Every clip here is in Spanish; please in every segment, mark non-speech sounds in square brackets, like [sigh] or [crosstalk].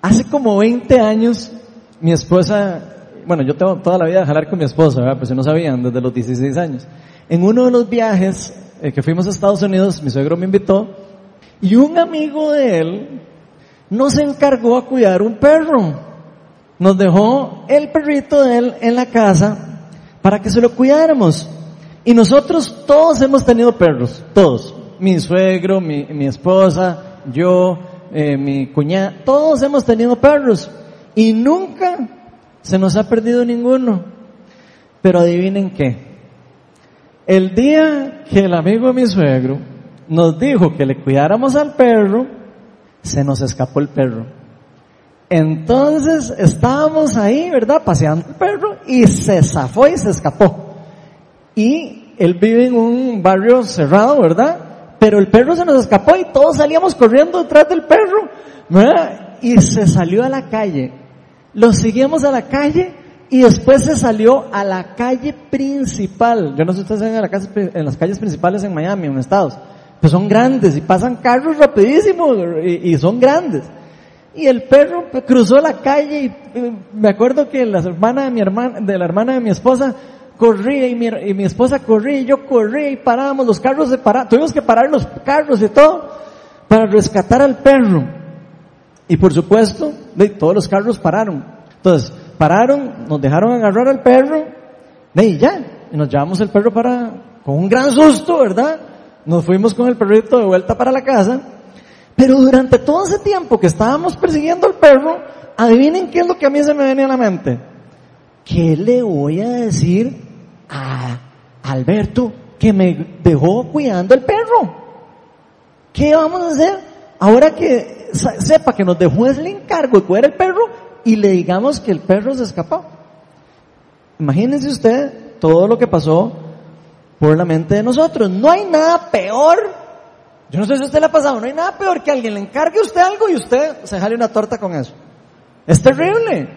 Hace como 20 años, mi esposa, bueno, yo tengo toda la vida de jalar con mi esposa, ¿verdad? Pues si no sabían, desde los 16 años. En uno de los viajes eh, que fuimos a Estados Unidos, mi suegro me invitó, y un amigo de él nos encargó a cuidar un perro. Nos dejó el perrito de él en la casa para que se lo cuidáramos. Y nosotros todos hemos tenido perros, todos. Mi suegro, mi esposa, yo, eh, mi cuñada, todos hemos tenido perros. Y nunca se nos ha perdido ninguno. Pero adivinen qué. El día que el amigo de mi suegro nos dijo que le cuidáramos al perro, se nos escapó el perro. Entonces estábamos ahí, ¿verdad? Paseando el perro y se zafó y se escapó. Y él vive en un barrio cerrado, ¿verdad? Pero el perro se nos escapó y todos salíamos corriendo detrás del perro, ¿verdad? Y se salió a la calle. Lo seguimos a la calle y después se salió a la calle principal. Yo no sé si ustedes saben en, las calles principales en Miami, en Estados. Pues son grandes y pasan carros rapidísimos y, y son grandes. Y el perro cruzó la calle y me acuerdo que la hermana de mi hermana, de la hermana de mi esposa, corría y mi, y mi esposa corría y yo corría y parábamos, los carros se pararon, tuvimos que parar los carros y todo para rescatar al perro. Y por supuesto, todos los carros pararon. Entonces, pararon, nos dejaron agarrar al perro, y ya, y nos llevamos el perro para, con un gran susto, ¿verdad? Nos fuimos con el perrito de vuelta para la casa, pero durante todo ese tiempo que estábamos persiguiendo al perro, adivinen qué es lo que a mí se me venía a la mente. ¿Qué le voy a decir a Alberto que me dejó cuidando el perro? ¿Qué vamos a hacer? Ahora que sepa que nos dejó el encargo de cuidar el perro y le digamos que el perro se escapó. Imagínense usted todo lo que pasó por la mente de nosotros. No hay nada peor. Yo no sé si usted le ha pasado, no hay nada peor que alguien le encargue a usted algo y usted se jale una torta con eso. Es terrible.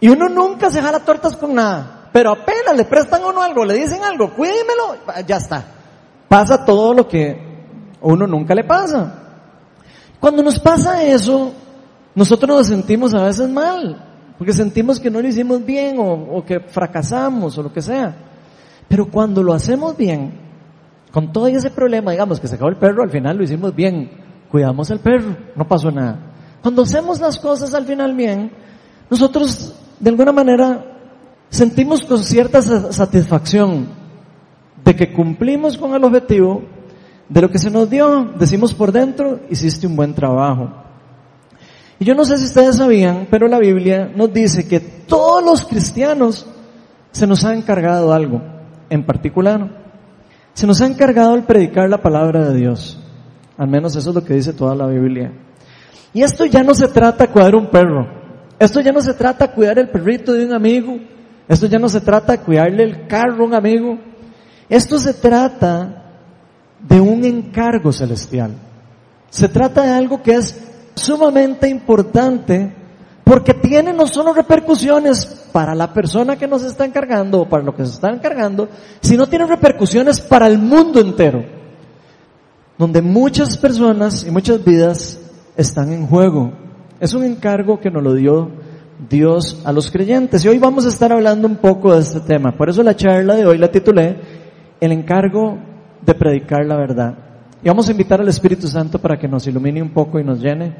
Y uno nunca se jala tortas con nada. Pero apenas le prestan uno algo, le dicen algo, cuídemelo, ya está. Pasa todo lo que uno nunca le pasa. Cuando nos pasa eso, nosotros nos sentimos a veces mal, porque sentimos que no lo hicimos bien o, o que fracasamos o lo que sea. Pero cuando lo hacemos bien, con todo ese problema, digamos que se acabó el perro, al final lo hicimos bien, cuidamos al perro, no pasó nada. Cuando hacemos las cosas al final bien, nosotros de alguna manera sentimos con cierta satisfacción de que cumplimos con el objetivo de lo que se nos dio, decimos por dentro, hiciste un buen trabajo. Y yo no sé si ustedes sabían, pero la Biblia nos dice que todos los cristianos se nos ha encargado algo en particular. Se nos ha encargado el predicar la palabra de Dios. Al menos eso es lo que dice toda la Biblia. Y esto ya no se trata de cuidar un perro. Esto ya no se trata de cuidar el perrito de un amigo. Esto ya no se trata de cuidarle el carro a un amigo. Esto se trata de un encargo celestial. Se trata de algo que es sumamente importante porque tiene no solo repercusiones para la persona que nos está encargando o para lo que se está encargando, sino tiene repercusiones para el mundo entero, donde muchas personas y muchas vidas están en juego. Es un encargo que nos lo dio Dios a los creyentes. Y hoy vamos a estar hablando un poco de este tema. Por eso la charla de hoy la titulé El encargo de predicar la verdad. Y vamos a invitar al Espíritu Santo para que nos ilumine un poco y nos llene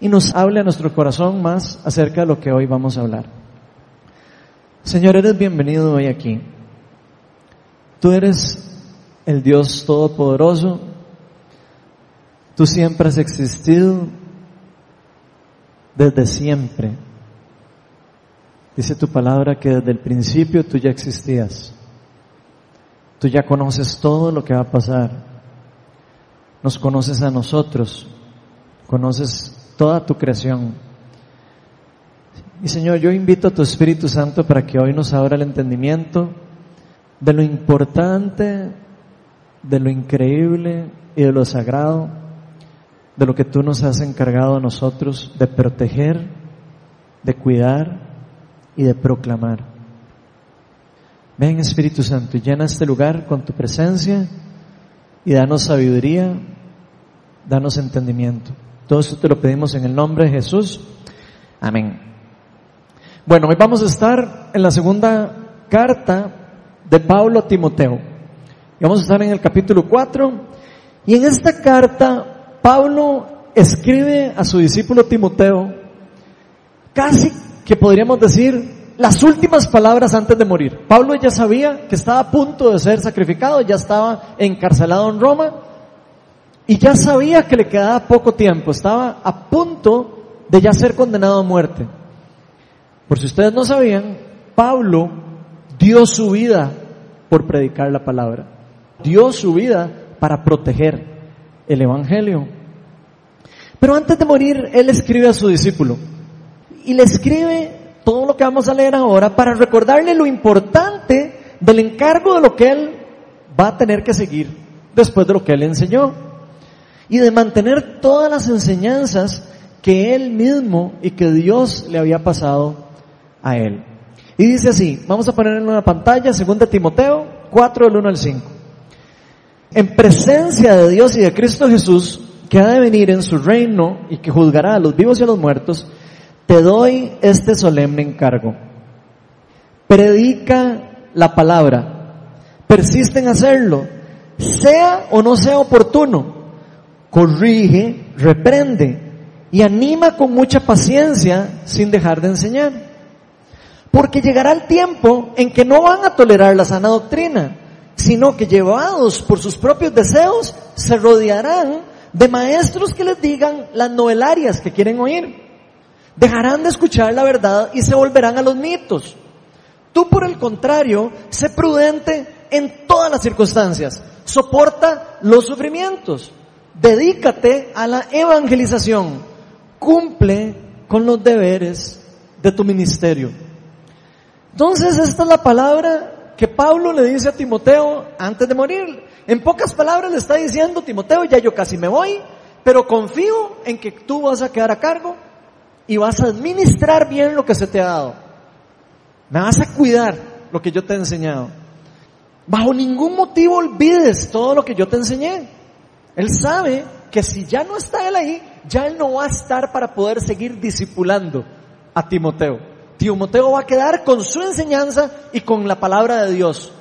y nos hable a nuestro corazón más acerca de lo que hoy vamos a hablar. Señor, eres bienvenido hoy aquí. Tú eres el Dios Todopoderoso. Tú siempre has existido desde siempre. Dice tu palabra que desde el principio tú ya existías. Tú ya conoces todo lo que va a pasar. Nos conoces a nosotros. Conoces toda tu creación. Y Señor, yo invito a tu Espíritu Santo para que hoy nos abra el entendimiento de lo importante, de lo increíble y de lo sagrado, de lo que tú nos has encargado a nosotros de proteger, de cuidar y de proclamar. Ven Espíritu Santo y llena este lugar con tu presencia y danos sabiduría, danos entendimiento. Todo esto te lo pedimos en el nombre de Jesús. Amén. Bueno, hoy vamos a estar en la segunda carta de Pablo a Timoteo. Vamos a estar en el capítulo 4 y en esta carta Pablo escribe a su discípulo Timoteo casi que podríamos decir las últimas palabras antes de morir. Pablo ya sabía que estaba a punto de ser sacrificado, ya estaba encarcelado en Roma y ya sabía que le quedaba poco tiempo, estaba a punto de ya ser condenado a muerte. Por si ustedes no sabían, Pablo dio su vida por predicar la palabra, dio su vida para proteger el Evangelio. Pero antes de morir, él escribe a su discípulo y le escribe todo lo que vamos a leer ahora para recordarle lo importante del encargo de lo que él va a tener que seguir después de lo que él enseñó y de mantener todas las enseñanzas que él mismo y que Dios le había pasado a él. Y dice así, vamos a poner en una pantalla, 2 Timoteo 4 del 1 al 5. En presencia de Dios y de Cristo Jesús, que ha de venir en su reino y que juzgará a los vivos y a los muertos, te doy este solemne encargo. Predica la palabra. Persiste en hacerlo. Sea o no sea oportuno. Corrige, reprende y anima con mucha paciencia sin dejar de enseñar. Porque llegará el tiempo en que no van a tolerar la sana doctrina, sino que llevados por sus propios deseos se rodearán de maestros que les digan las novelarias que quieren oír dejarán de escuchar la verdad y se volverán a los mitos. Tú, por el contrario, sé prudente en todas las circunstancias. Soporta los sufrimientos. Dedícate a la evangelización. Cumple con los deberes de tu ministerio. Entonces, esta es la palabra que Pablo le dice a Timoteo antes de morir. En pocas palabras le está diciendo, Timoteo, ya yo casi me voy, pero confío en que tú vas a quedar a cargo y vas a administrar bien lo que se te ha dado. Me vas a cuidar lo que yo te he enseñado. Bajo ningún motivo olvides todo lo que yo te enseñé. Él sabe que si ya no está él ahí, ya él no va a estar para poder seguir discipulando a Timoteo. Timoteo va a quedar con su enseñanza y con la palabra de Dios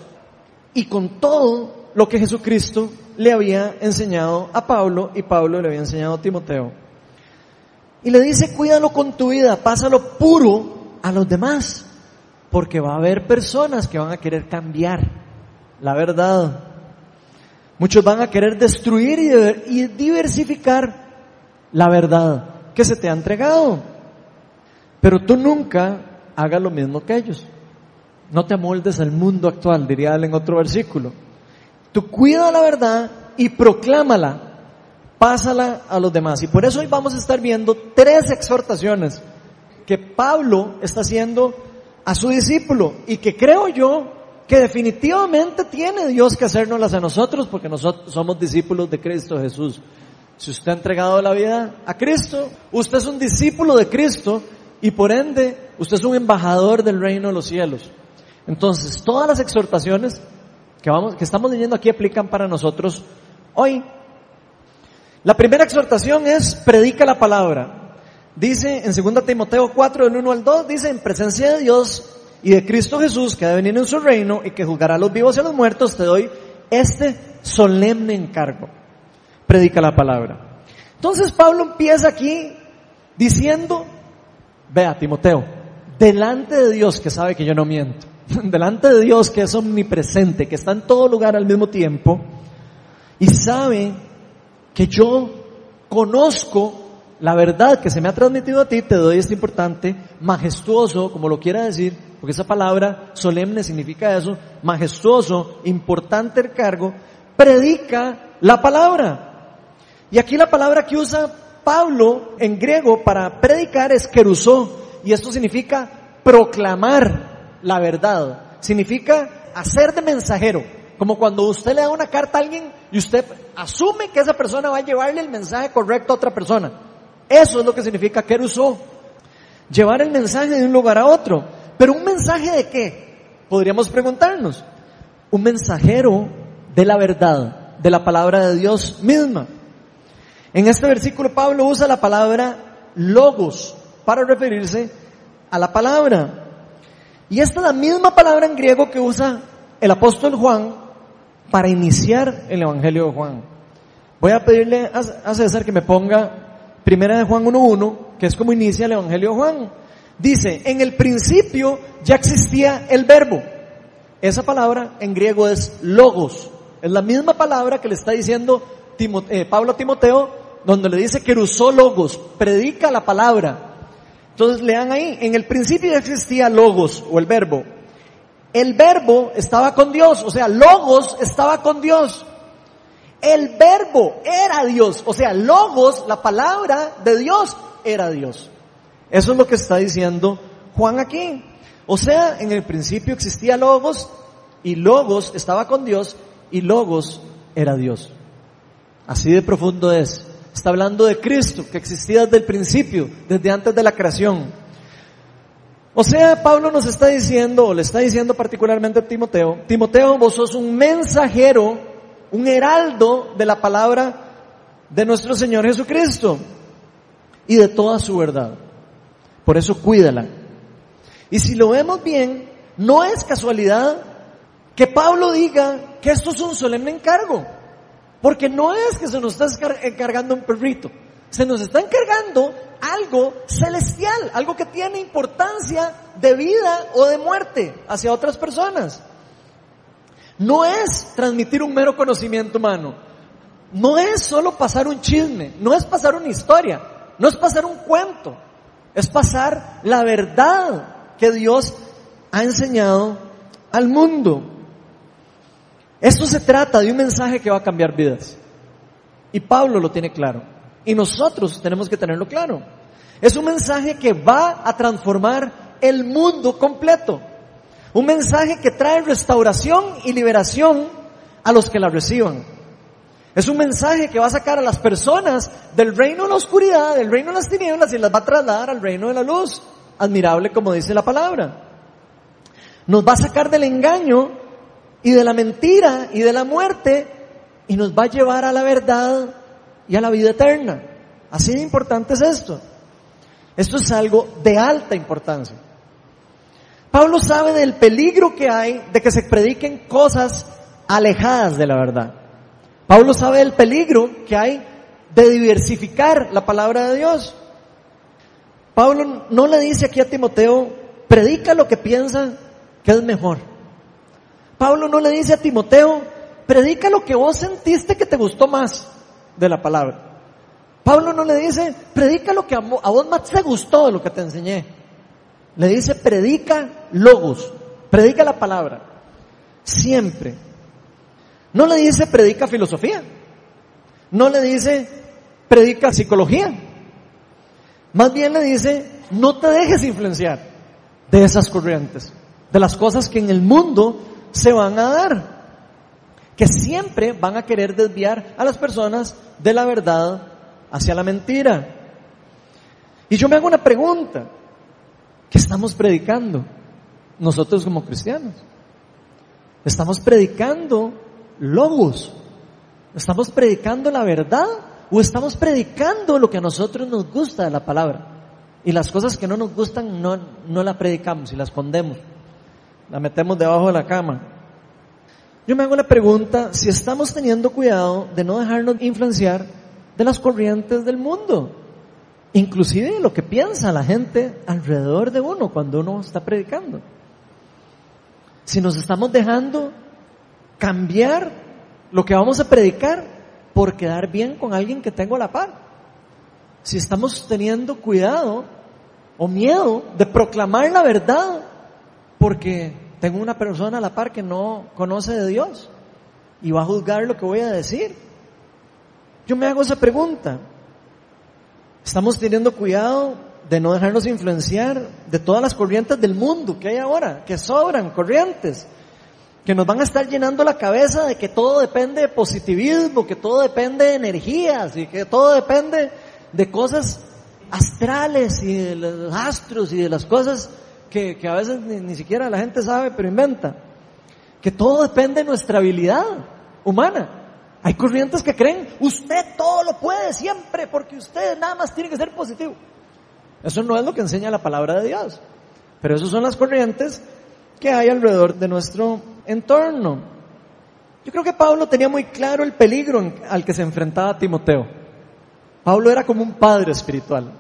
y con todo lo que Jesucristo le había enseñado a Pablo y Pablo le había enseñado a Timoteo. Y le dice, cuídalo con tu vida, pásalo puro a los demás, porque va a haber personas que van a querer cambiar la verdad. Muchos van a querer destruir y diversificar la verdad que se te ha entregado. Pero tú nunca hagas lo mismo que ellos. No te amoldes al mundo actual, diría él en otro versículo. Tú cuida la verdad y proclámala pásala a los demás. Y por eso hoy vamos a estar viendo tres exhortaciones que Pablo está haciendo a su discípulo y que creo yo que definitivamente tiene Dios que hacernoslas a nosotros porque nosotros somos discípulos de Cristo Jesús. Si usted ha entregado la vida a Cristo, usted es un discípulo de Cristo y por ende usted es un embajador del reino de los cielos. Entonces, todas las exhortaciones que vamos que estamos leyendo aquí aplican para nosotros hoy. La primera exhortación es predica la palabra. Dice en 2 Timoteo 4, del 1 al 2, dice en presencia de Dios y de Cristo Jesús que ha de en su reino y que juzgará a los vivos y a los muertos, te doy este solemne encargo. Predica la palabra. Entonces Pablo empieza aquí diciendo, vea Timoteo, delante de Dios que sabe que yo no miento, [laughs] delante de Dios que es omnipresente, que está en todo lugar al mismo tiempo, y sabe que yo conozco la verdad que se me ha transmitido a ti, te doy este importante, majestuoso, como lo quiera decir, porque esa palabra solemne significa eso, majestuoso, importante el cargo, predica la palabra. Y aquí la palabra que usa Pablo en griego para predicar es querusó, y esto significa proclamar la verdad, significa hacer de mensajero. Como cuando usted le da una carta a alguien y usted asume que esa persona va a llevarle el mensaje correcto a otra persona. Eso es lo que significa usó. Llevar el mensaje de un lugar a otro. Pero un mensaje de qué? Podríamos preguntarnos. Un mensajero de la verdad, de la palabra de Dios misma. En este versículo Pablo usa la palabra logos para referirse a la palabra. Y esta es la misma palabra en griego que usa el apóstol Juan para iniciar el Evangelio de Juan. Voy a pedirle a César que me ponga primera de Juan 1.1, que es como inicia el Evangelio de Juan. Dice, en el principio ya existía el verbo. Esa palabra en griego es logos. Es la misma palabra que le está diciendo eh, Pablo a Timoteo, donde le dice que usó logos, predica la palabra. Entonces lean ahí, en el principio ya existía logos o el verbo. El verbo estaba con Dios, o sea, logos estaba con Dios. El verbo era Dios, o sea, logos, la palabra de Dios era Dios. Eso es lo que está diciendo Juan aquí. O sea, en el principio existía logos y logos estaba con Dios y logos era Dios. Así de profundo es. Está hablando de Cristo, que existía desde el principio, desde antes de la creación. O sea, Pablo nos está diciendo, o le está diciendo particularmente a Timoteo, Timoteo, vos sos un mensajero, un heraldo de la palabra de nuestro Señor Jesucristo y de toda su verdad. Por eso cuídala. Y si lo vemos bien, no es casualidad que Pablo diga que esto es un solemne encargo. Porque no es que se nos está encargando un perrito, se nos está encargando algo celestial, algo que tiene importancia de vida o de muerte hacia otras personas. No es transmitir un mero conocimiento humano, no es solo pasar un chisme, no es pasar una historia, no es pasar un cuento, es pasar la verdad que Dios ha enseñado al mundo. Esto se trata de un mensaje que va a cambiar vidas. Y Pablo lo tiene claro. Y nosotros tenemos que tenerlo claro. Es un mensaje que va a transformar el mundo completo. Un mensaje que trae restauración y liberación a los que la reciban. Es un mensaje que va a sacar a las personas del reino de la oscuridad, del reino de las tinieblas y las va a trasladar al reino de la luz. Admirable como dice la palabra. Nos va a sacar del engaño y de la mentira y de la muerte y nos va a llevar a la verdad y a la vida eterna. Así de importante es esto. Esto es algo de alta importancia. Pablo sabe del peligro que hay de que se prediquen cosas alejadas de la verdad. Pablo sabe del peligro que hay de diversificar la palabra de Dios. Pablo no le dice aquí a Timoteo, predica lo que piensa que es mejor. Pablo no le dice a Timoteo, predica lo que vos sentiste que te gustó más de la palabra. Pablo no le dice, predica lo que a vos más te gustó de lo que te enseñé. Le dice, predica logos, predica la palabra. Siempre. No le dice, predica filosofía. No le dice, predica psicología. Más bien le dice, no te dejes influenciar de esas corrientes, de las cosas que en el mundo se van a dar, que siempre van a querer desviar a las personas de la verdad hacia la mentira. Y yo me hago una pregunta, ¿qué estamos predicando nosotros como cristianos? ¿Estamos predicando logos? ¿Estamos predicando la verdad? ¿O estamos predicando lo que a nosotros nos gusta de la palabra? Y las cosas que no nos gustan no, no la predicamos y las escondemos la metemos debajo de la cama. Yo me hago la pregunta si estamos teniendo cuidado de no dejarnos influenciar de las corrientes del mundo, inclusive lo que piensa la gente alrededor de uno cuando uno está predicando. Si nos estamos dejando cambiar lo que vamos a predicar por quedar bien con alguien que tengo a la par. Si estamos teniendo cuidado o miedo de proclamar la verdad porque tengo una persona a la par que no conoce de Dios y va a juzgar lo que voy a decir. Yo me hago esa pregunta. Estamos teniendo cuidado de no dejarnos influenciar de todas las corrientes del mundo que hay ahora, que sobran corrientes, que nos van a estar llenando la cabeza de que todo depende de positivismo, que todo depende de energías y que todo depende de cosas astrales y de los astros y de las cosas que, a veces ni, siquiera la gente sabe, pero inventa. Que todo depende de nuestra habilidad humana. Hay corrientes que creen, usted todo lo puede siempre, porque usted nada más tiene que ser positivo. Eso no es lo que enseña la palabra de Dios. Pero esas son las corrientes que hay alrededor de nuestro entorno. Yo creo que Pablo tenía muy claro el peligro al que se enfrentaba Timoteo. Pablo era como un padre espiritual.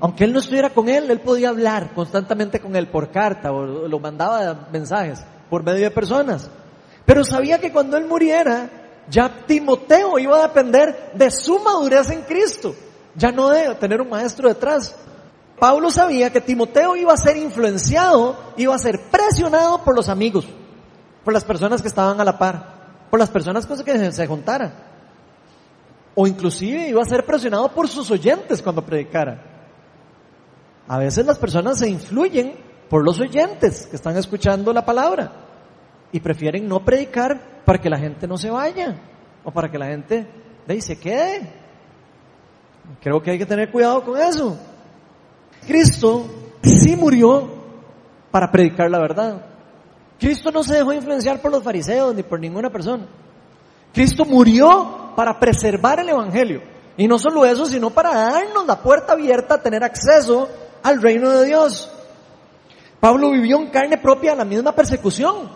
Aunque él no estuviera con él, él podía hablar constantemente con él por carta o lo mandaba mensajes por medio de personas. Pero sabía que cuando él muriera, ya Timoteo iba a depender de su madurez en Cristo, ya no de tener un maestro detrás. Pablo sabía que Timoteo iba a ser influenciado, iba a ser presionado por los amigos, por las personas que estaban a la par, por las personas con las que se juntaran. O inclusive iba a ser presionado por sus oyentes cuando predicara. A veces las personas se influyen por los oyentes que están escuchando la palabra y prefieren no predicar para que la gente no se vaya o para que la gente de ahí se quede. Creo que hay que tener cuidado con eso. Cristo sí murió para predicar la verdad. Cristo no se dejó influenciar por los fariseos ni por ninguna persona. Cristo murió para preservar el Evangelio. Y no solo eso, sino para darnos la puerta abierta a tener acceso al reino de Dios. Pablo vivió en carne propia la misma persecución.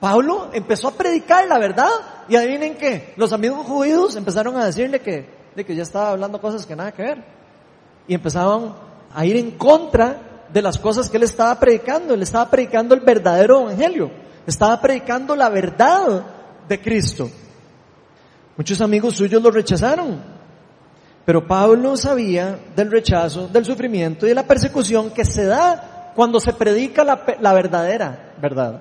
Pablo empezó a predicar la verdad y adivinen qué, los amigos judíos empezaron a decirle que, de que ya estaba hablando cosas que nada que ver. Y empezaban a ir en contra de las cosas que él estaba predicando. Él estaba predicando el verdadero evangelio. Estaba predicando la verdad de Cristo. Muchos amigos suyos lo rechazaron. Pero Pablo sabía del rechazo, del sufrimiento y de la persecución que se da cuando se predica la, la verdadera verdad.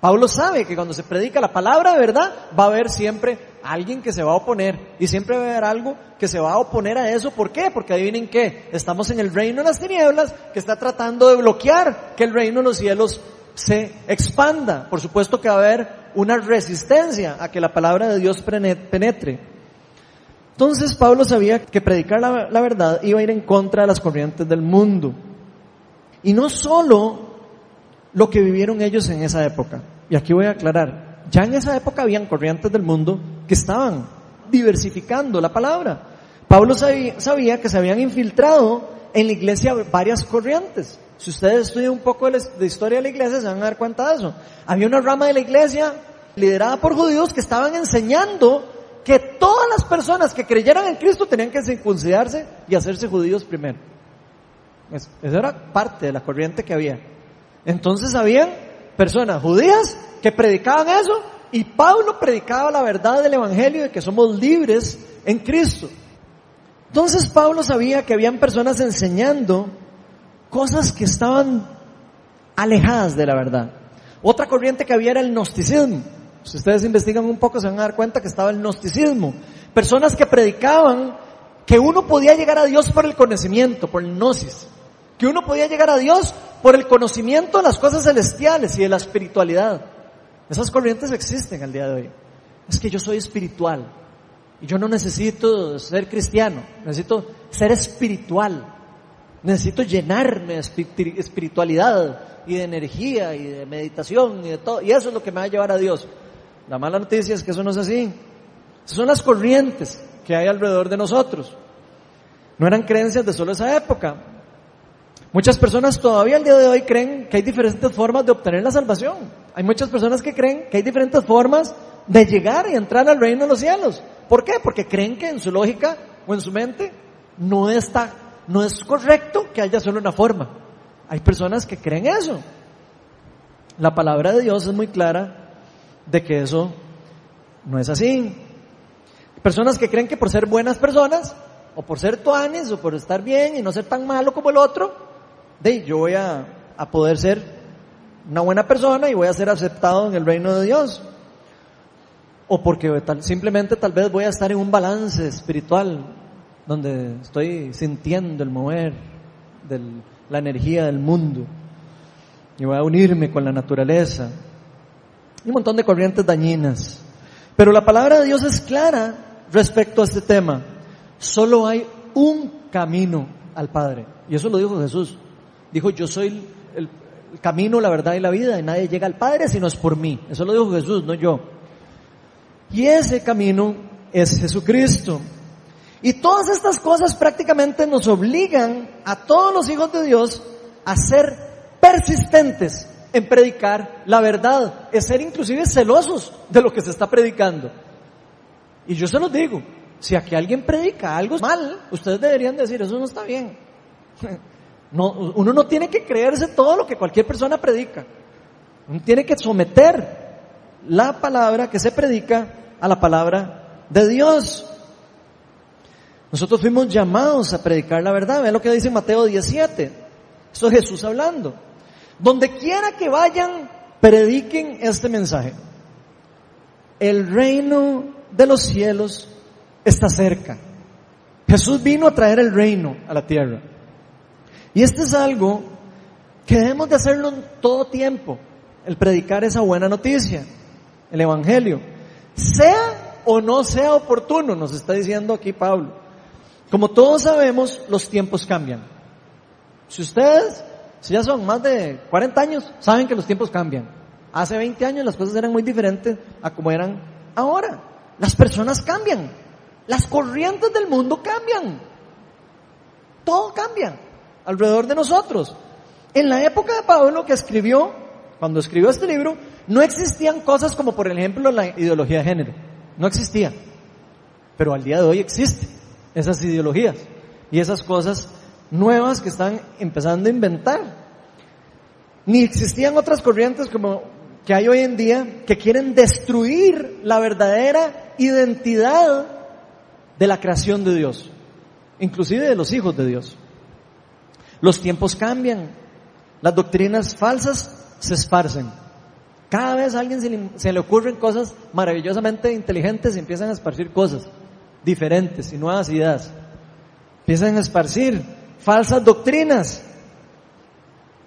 Pablo sabe que cuando se predica la palabra de verdad, va a haber siempre alguien que se va a oponer. Y siempre va a haber algo que se va a oponer a eso. ¿Por qué? Porque adivinen qué. Estamos en el reino de las tinieblas que está tratando de bloquear que el reino de los cielos se expanda. Por supuesto que va a haber una resistencia a que la palabra de Dios penetre. Entonces Pablo sabía que predicar la, verdad iba a ir en contra de las corrientes del mundo. Y no solo lo que vivieron ellos en esa época. Y aquí voy a aclarar, ya en esa época habían corrientes del mundo que estaban diversificando la palabra. Pablo sabía, que se habían infiltrado en la iglesia varias corrientes. Si ustedes estudian un poco de, historia de la iglesia, se van a dar cuenta de eso. Había una rama de la iglesia liderada por judíos que estaban enseñando que todas las personas que creyeran en Cristo tenían que circuncidarse y hacerse judíos primero. Esa era parte de la corriente que había. Entonces habían personas judías que predicaban eso y Pablo predicaba la verdad del Evangelio de que somos libres en Cristo. Entonces Pablo sabía que habían personas enseñando cosas que estaban alejadas de la verdad. Otra corriente que había era el gnosticismo. Si ustedes investigan un poco se van a dar cuenta que estaba el gnosticismo. Personas que predicaban que uno podía llegar a Dios por el conocimiento, por el gnosis que uno podía llegar a Dios por el conocimiento de las cosas celestiales y de la espiritualidad. Esas corrientes existen al día de hoy. Es que yo soy espiritual y yo no necesito ser cristiano, necesito ser espiritual. Necesito llenarme de espiritualidad y de energía y de meditación y de todo. Y eso es lo que me va a llevar a Dios. La mala noticia es que eso no es así. Esas son las corrientes que hay alrededor de nosotros. No eran creencias de solo esa época. Muchas personas todavía al día de hoy creen que hay diferentes formas de obtener la salvación. Hay muchas personas que creen que hay diferentes formas de llegar y entrar al reino de los cielos. ¿Por qué? Porque creen que en su lógica o en su mente no está, no es correcto que haya solo una forma. Hay personas que creen eso. La palabra de Dios es muy clara de que eso no es así. Personas que creen que por ser buenas personas, o por ser tuanes, o por estar bien y no ser tan malo como el otro, de yo voy a, poder ser una buena persona y voy a ser aceptado en el reino de Dios. O porque simplemente tal vez voy a estar en un balance espiritual donde estoy sintiendo el mover de la energía del mundo y voy a unirme con la naturaleza. Un montón de corrientes dañinas. Pero la palabra de Dios es clara respecto a este tema. Solo hay un camino al Padre. Y eso lo dijo Jesús. Dijo, yo soy el, camino, la verdad y la vida, y nadie llega al Padre si no es por mí. Eso lo dijo Jesús, no yo. Y ese camino es Jesucristo. Y todas estas cosas prácticamente nos obligan a todos los hijos de Dios a ser persistentes en predicar la verdad, es ser inclusive celosos de lo que se está predicando. Y yo se los digo, si aquí alguien predica algo mal, ustedes deberían decir, eso no está bien. [laughs] No, uno no tiene que creerse todo lo que cualquier persona predica. Uno tiene que someter la palabra que se predica a la palabra de Dios. Nosotros fuimos llamados a predicar la verdad. Vean lo que dice Mateo 17. Eso es Jesús hablando. Donde quiera que vayan, prediquen este mensaje. El reino de los cielos está cerca. Jesús vino a traer el reino a la tierra. Y este es algo que debemos de hacerlo en todo tiempo, el predicar esa buena noticia, el Evangelio. Sea o no sea oportuno, nos está diciendo aquí Pablo. Como todos sabemos, los tiempos cambian. Si ustedes, si ya son más de 40 años, saben que los tiempos cambian. Hace 20 años las cosas eran muy diferentes a como eran ahora. Las personas cambian. Las corrientes del mundo cambian. Todo cambia alrededor de nosotros. En la época de Pablo que escribió, cuando escribió este libro, no existían cosas como por ejemplo la ideología de género. No existía. Pero al día de hoy existen esas ideologías y esas cosas nuevas que están empezando a inventar. Ni existían otras corrientes como que hay hoy en día que quieren destruir la verdadera identidad de la creación de Dios, inclusive de los hijos de Dios. Los tiempos cambian, las doctrinas falsas se esparcen. Cada vez a alguien se le, ocurren cosas maravillosamente inteligentes y empiezan a esparcir cosas diferentes y nuevas ideas. Empiezan a esparcir falsas doctrinas.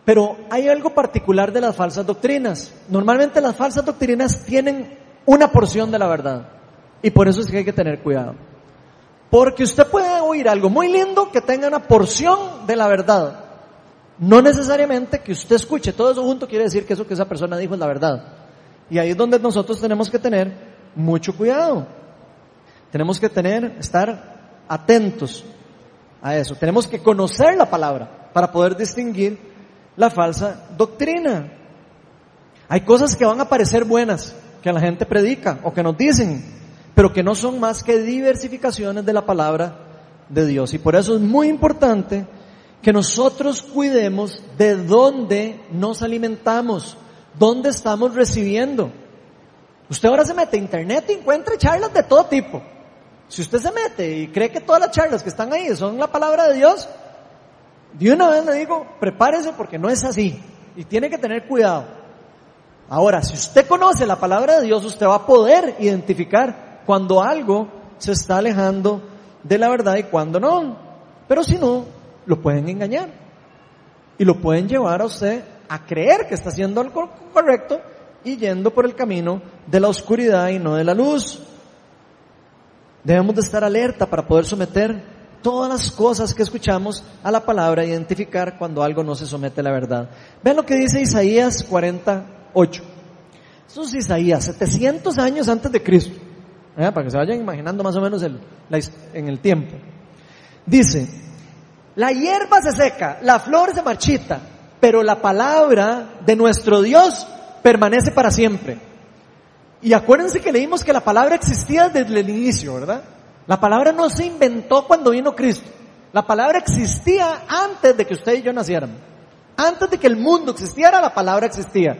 Pero hay algo particular de las falsas doctrinas. Normalmente las falsas doctrinas tienen una porción de la verdad. Y por eso es que hay que tener cuidado. Porque usted puede oír algo muy lindo que tenga una porción de la verdad. No necesariamente que usted escuche todo eso junto quiere decir que eso que esa persona dijo es la verdad. Y ahí es donde nosotros tenemos que tener mucho cuidado. Tenemos que tener, estar atentos a eso. Tenemos que conocer la palabra para poder distinguir la falsa doctrina. Hay cosas que van a parecer buenas, que la gente predica o que nos dicen, pero que no son más que diversificaciones de la palabra de Dios. Y por eso es muy importante que nosotros cuidemos de dónde nos alimentamos, dónde estamos recibiendo. Usted ahora se mete a internet y encuentra charlas de todo tipo. Si usted se mete y cree que todas las charlas que están ahí son la palabra de Dios, de una vez le digo, prepárese porque no es así. Y tiene que tener cuidado. Ahora, si usted conoce la palabra de Dios, usted va a poder identificar cuando algo se está alejando de la verdad y cuando no. Pero si no, lo pueden engañar. Y lo pueden llevar a usted a creer que está haciendo algo correcto y yendo por el camino de la oscuridad y no de la luz. Debemos de estar alerta para poder someter todas las cosas que escuchamos a la palabra, identificar cuando algo no se somete a la verdad. Vean lo que dice Isaías 48. Eso es Isaías, 700 años antes de Cristo. ¿eh? Para que se vayan imaginando más o menos el, en el tiempo. Dice, la hierba se seca, la flor se marchita, pero la palabra de nuestro Dios permanece para siempre. Y acuérdense que leímos que la palabra existía desde el inicio, ¿verdad? La palabra no se inventó cuando vino Cristo. La palabra existía antes de que usted y yo nacieran. Antes de que el mundo existiera, la palabra existía.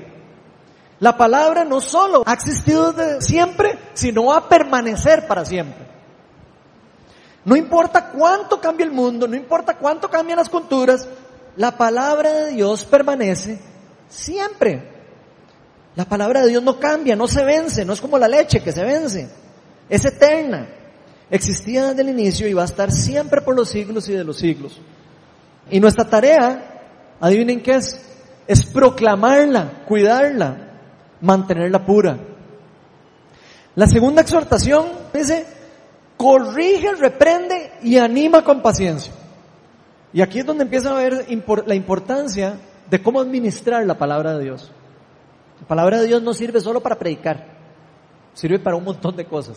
La palabra no solo ha existido desde siempre, sino va a permanecer para siempre. No importa cuánto cambie el mundo, no importa cuánto cambien las culturas, la palabra de Dios permanece siempre. La palabra de Dios no cambia, no se vence, no es como la leche que se vence. Es eterna. Existía desde el inicio y va a estar siempre por los siglos y de los siglos. Y nuestra tarea, adivinen qué es, es proclamarla, cuidarla, mantenerla pura. La segunda exhortación dice, corrige, reprende y anima con paciencia. Y aquí es donde empieza a ver la importancia de cómo administrar la palabra de Dios. La palabra de Dios no sirve solo para predicar, sirve para un montón de cosas.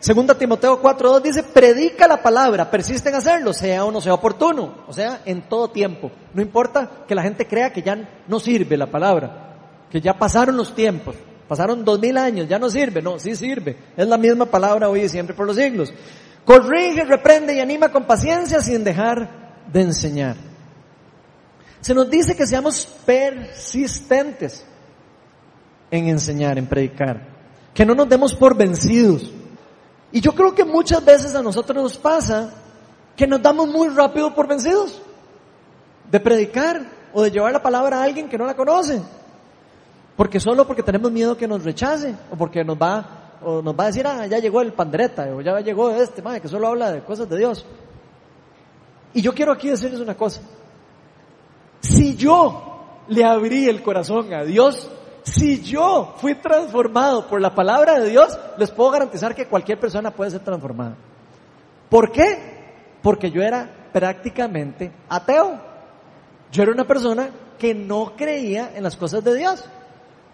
Segunda Timoteo 4.2 dice, predica la palabra, persiste en hacerlo, sea o no sea oportuno, o sea, en todo tiempo. No importa que la gente crea que ya no sirve la palabra, que ya pasaron los tiempos, pasaron dos mil años, ya no sirve, no, sí sirve. Es la misma palabra hoy y siempre por los siglos. Corrige, reprende y anima con paciencia sin dejar de enseñar. Se nos dice que seamos persistentes en enseñar, en predicar, que no nos demos por vencidos y yo creo que muchas veces a nosotros nos pasa que nos damos muy rápido por vencidos de predicar o de llevar la palabra a alguien que no la conoce. Porque solo porque tenemos miedo que nos rechace o porque nos va o nos va a decir, ah, ya llegó el pandereta o ya llegó este, madre, que solo habla de cosas de Dios. Y yo quiero aquí decirles una cosa. Si yo le abrí el corazón a Dios, si yo fui transformado por la palabra de Dios, les puedo garantizar que cualquier persona puede ser transformada. ¿Por qué? Porque yo era prácticamente ateo. Yo era una persona que no creía en las cosas de Dios.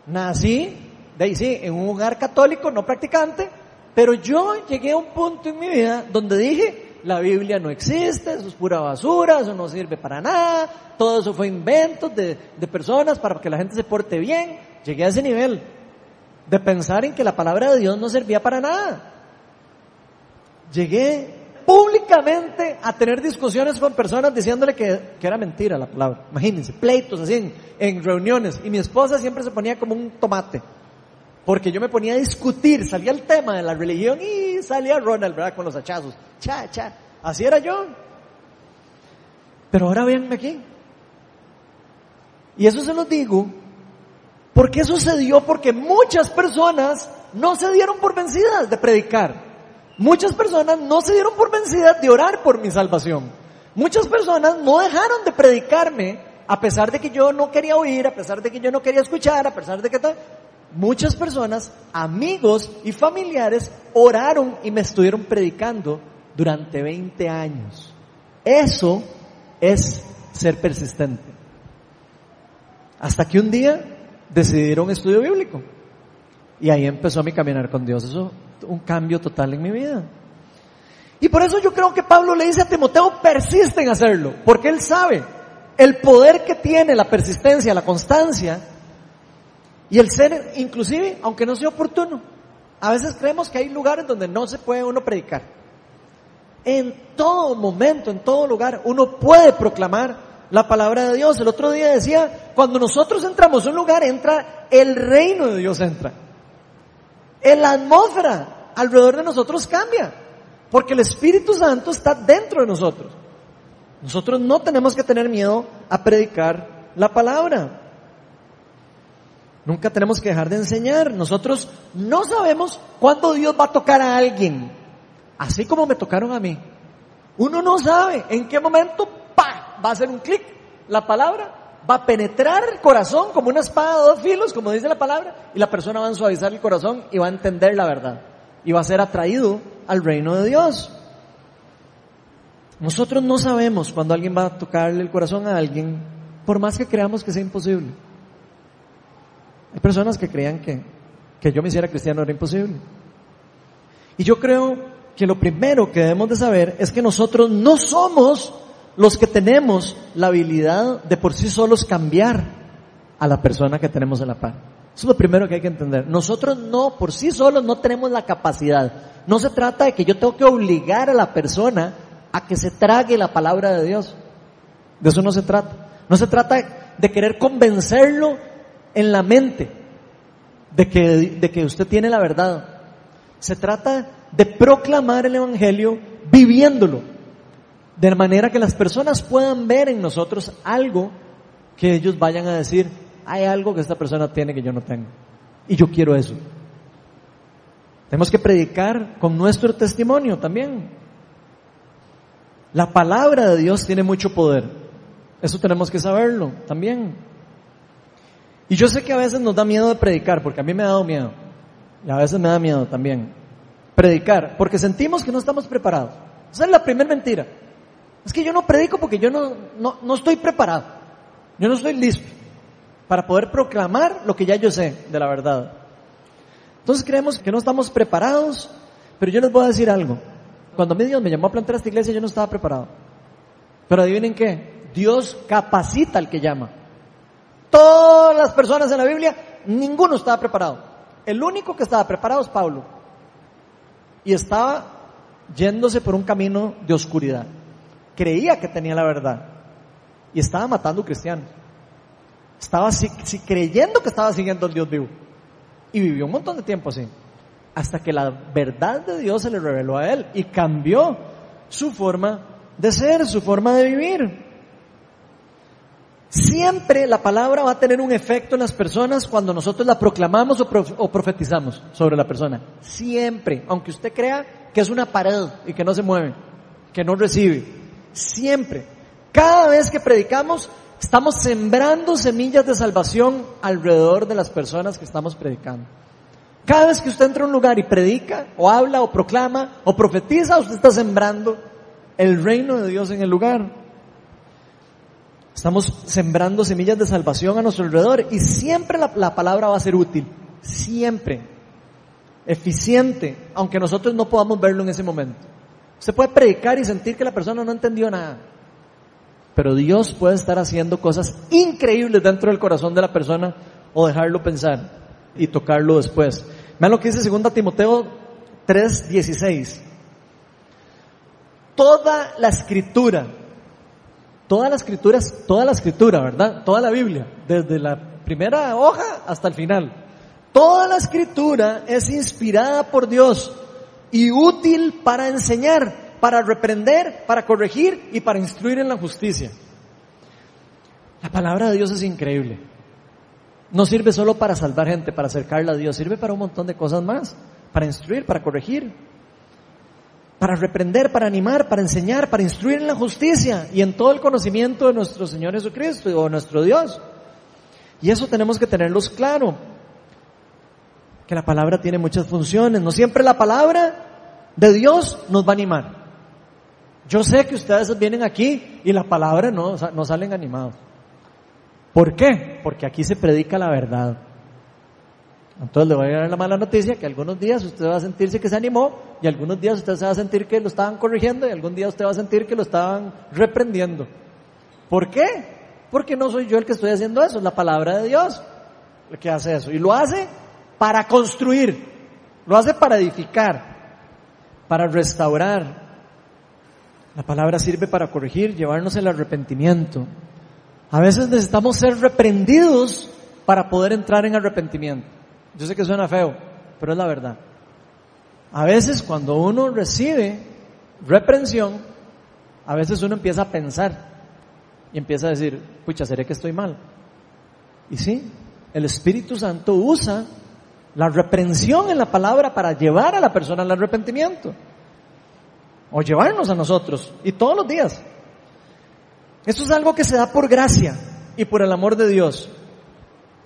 Nací, de ahí sí, en un hogar católico, no practicante, pero yo llegué a un punto en mi vida donde dije, la Biblia no existe, eso es pura basura, eso no sirve para nada, todo eso fue inventos de, de personas para que la gente se porte bien, Llegué a ese nivel de pensar en que la palabra de Dios no servía para nada. Llegué públicamente a tener discusiones con personas diciéndole que, era mentira la palabra. Imagínense, pleitos así en, en, reuniones. Y mi esposa siempre se ponía como un tomate. Porque yo me ponía a discutir, salía el tema de la religión y salía Ronald, ¿verdad? Con los hachazos. Cha, cha. Así era yo. Pero ahora véanme aquí. Y eso se lo digo ¿Por qué sucedió? Porque muchas personas no se dieron por vencidas de predicar. Muchas personas no se dieron por vencidas de orar por mi salvación. Muchas personas no dejaron de predicarme a pesar de que yo no quería oír, a pesar de que yo no quería escuchar, a pesar de que tal. Muchas personas, amigos y familiares, oraron y me estuvieron predicando durante 20 años. Eso es ser persistente. Hasta que un día decidieron estudio bíblico. Y ahí empezó mi caminar con Dios. Eso, un cambio total en mi vida. Y por eso yo creo que Pablo le dice a Timoteo, persiste en hacerlo, porque él sabe el poder que tiene la persistencia, la constancia y el ser, inclusive, aunque no sea oportuno. A veces creemos que hay lugares donde no se puede uno predicar. En todo momento, en todo lugar, uno puede proclamar la palabra de Dios. El otro día decía, cuando nosotros entramos a un lugar, entra el reino de Dios, entra. En la atmósfera alrededor de nosotros cambia, porque el Espíritu Santo está dentro de nosotros. Nosotros no tenemos que tener miedo a predicar la palabra. Nunca tenemos que dejar de enseñar. Nosotros no sabemos cuándo Dios va a tocar a alguien, así como me tocaron a mí. Uno no sabe en qué momento va a hacer un clic la palabra, va a penetrar el corazón como una espada de dos filos, como dice la palabra, y la persona va a suavizar el corazón y va a entender la verdad. Y va a ser atraído al reino de Dios. Nosotros no sabemos cuando alguien va a tocarle el corazón a alguien, por más que creamos que sea imposible. Hay personas que creían que, que yo me hiciera cristiano era imposible. Y yo creo que lo primero que debemos de saber es que nosotros no somos los que tenemos la habilidad de por sí solos cambiar a la persona que tenemos en la par. Eso es lo primero que hay que entender. Nosotros no, por sí solos no tenemos la capacidad. No se trata de que yo tengo que obligar a la persona a que se trague la palabra de Dios. De eso no se trata. No se trata de querer convencerlo en la mente de que, de que usted tiene la verdad. Se trata de proclamar el Evangelio viviéndolo de manera que las personas puedan ver en nosotros algo que ellos vayan a decir, hay algo que esta persona tiene que yo no tengo. Y yo quiero eso. Tenemos que predicar con nuestro testimonio también. La palabra de Dios tiene mucho poder. Eso tenemos que saberlo también. Y yo sé que a veces nos da miedo de predicar, porque a mí me ha dado miedo. Y a veces me da miedo también. Predicar, porque sentimos que no estamos preparados. Esa es la primera mentira. Es que yo no predico porque yo no, no, no estoy preparado. Yo no estoy listo para poder proclamar lo que ya yo sé de la verdad. Entonces creemos que no estamos preparados, Pero yo les voy a decir algo. Cuando a mí Dios me llamó a plantar esta iglesia, yo no estaba preparado. Pero adivinen qué, Dios capacita al que llama. Todas las personas en la Biblia, ninguno estaba preparado. El único que estaba preparado es Pablo. Y estaba yéndose por un camino de oscuridad. Creía que tenía la verdad. Y estaba matando cristianos. Estaba creyendo que estaba siguiendo al Dios vivo. Y vivió un montón de tiempo así. Hasta que la verdad de Dios se le reveló a él y cambió su forma de ser, su forma de vivir. Siempre la palabra va a tener un efecto en las personas cuando nosotros la proclamamos o, profetizamos sobre la persona. Siempre, aunque usted crea que es una pared y que no se mueve, que no recibe. Siempre. Cada vez que predicamos, estamos sembrando semillas de salvación alrededor de las personas que estamos predicando. Cada vez que usted entra a un lugar y predica, o habla, o proclama, o profetiza, usted está sembrando el reino de Dios en el lugar. Estamos sembrando semillas de salvación a nuestro alrededor y siempre la, palabra va a ser útil. Siempre. Eficiente, aunque nosotros no podamos verlo en ese momento. Usted puede predicar y sentir que la persona no entendió nada. Pero Dios puede estar haciendo cosas increíbles dentro del corazón de la persona o dejarlo pensar y tocarlo después. Vean lo que dice 2 Timoteo 3:16. Toda la escritura Toda la escritura es toda la escritura, ¿verdad? Toda la Biblia, desde la primera hoja hasta el final. Toda la escritura es inspirada por Dios y útil para enseñar, para reprender, para corregir y para instruir en la justicia. La palabra de Dios es increíble. No sirve solo para salvar gente, para acercarla a Dios, sirve para un montón de cosas más, para instruir, para corregir para reprender, para animar, para enseñar, para instruir en la justicia y en todo el conocimiento de nuestro Señor Jesucristo o nuestro Dios. Y eso tenemos que tenerlos claro, que la palabra tiene muchas funciones, no siempre la palabra de Dios nos va a animar. Yo sé que ustedes vienen aquí y la palabra no, no salen animados. ¿Por qué? Porque aquí se predica la verdad. Entonces le voy a dar la mala noticia que algunos días usted va a sentirse que se animó y algunos días usted se va a sentir que lo estaban corrigiendo y algún día usted va a sentir que lo estaban reprendiendo. ¿Por qué? Porque no soy yo el que estoy haciendo eso, es la palabra de Dios el que hace eso. Y lo hace para construir, lo hace para edificar, para restaurar. La palabra sirve para corregir, llevarnos el arrepentimiento. A veces necesitamos ser reprendidos para poder entrar en arrepentimiento. Yo sé que suena feo, pero es la verdad. A veces cuando uno recibe reprensión, a veces uno empieza a pensar y empieza a decir, pucha, ¿seré que estoy mal? Y sí, el Espíritu Santo usa la reprensión en la palabra para llevar a la persona al arrepentimiento. O llevarnos a nosotros. Y todos los días. Esto es algo que se da por gracia y por el amor de Dios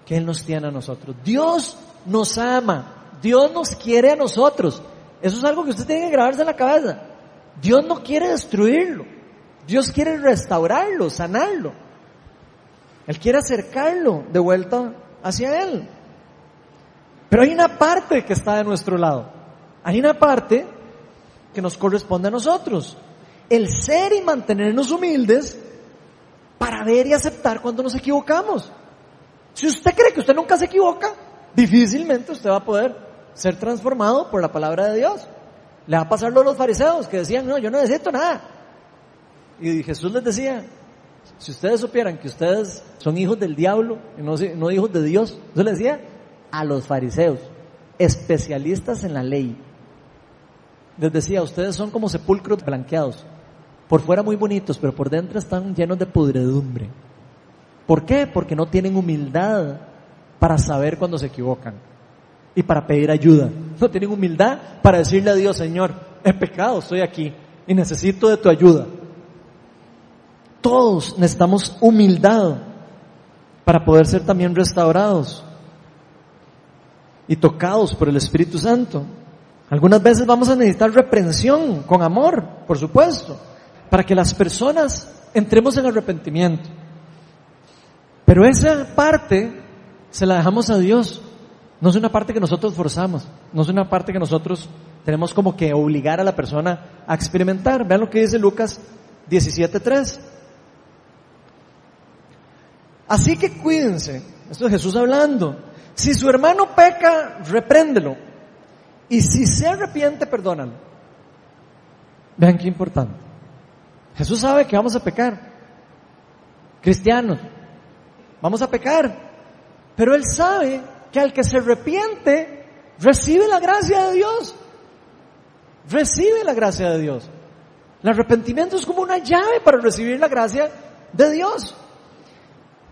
que Él nos tiene a nosotros. Dios nos ama. Dios nos quiere a nosotros. Eso es algo que usted tiene que grabarse en la cabeza. Dios no quiere destruirlo. Dios quiere restaurarlo, sanarlo. Él quiere acercarlo de vuelta hacia Él. Pero hay una parte que está de nuestro lado. Hay una parte que nos corresponde a nosotros. El ser y mantenernos humildes para ver y aceptar cuando nos equivocamos. Si usted cree que usted nunca se equivoca, difícilmente usted va a poder ser transformado por la palabra de Dios. Le va a pasar lo a los fariseos que decían, no, yo no necesito nada. Y Jesús les decía, si ustedes supieran que ustedes son hijos del diablo y no, hijos de Dios, yo les decía a los fariseos, especialistas en la ley. Les decía, ustedes son como sepulcros blanqueados, por fuera muy bonitos, pero por dentro están llenos de pudredumbre. ¿Por qué? Porque no tienen humildad para saber cuando se equivocan y para pedir ayuda. No tienen humildad para decirle a Dios, Señor, he pecado, estoy aquí y necesito de tu ayuda. Todos necesitamos humildad para poder ser también restaurados y tocados por el Espíritu Santo. Algunas veces vamos a necesitar reprensión con amor, por supuesto, para que las personas entremos en arrepentimiento. Pero esa parte se la dejamos a Dios. No es una parte que nosotros forzamos, no es una parte que nosotros tenemos como que obligar a la persona a experimentar. Vean lo que dice Lucas 17.3. Así que cuídense, esto es Jesús hablando. Si su hermano peca, repréndelo. Y si se arrepiente, perdónalo. Vean qué importante. Jesús sabe que vamos a pecar. Cristianos, vamos a pecar. Pero Él sabe que al que se arrepiente, recibe la gracia de Dios. Recibe la gracia de Dios. El arrepentimiento es como una llave para recibir la gracia de Dios.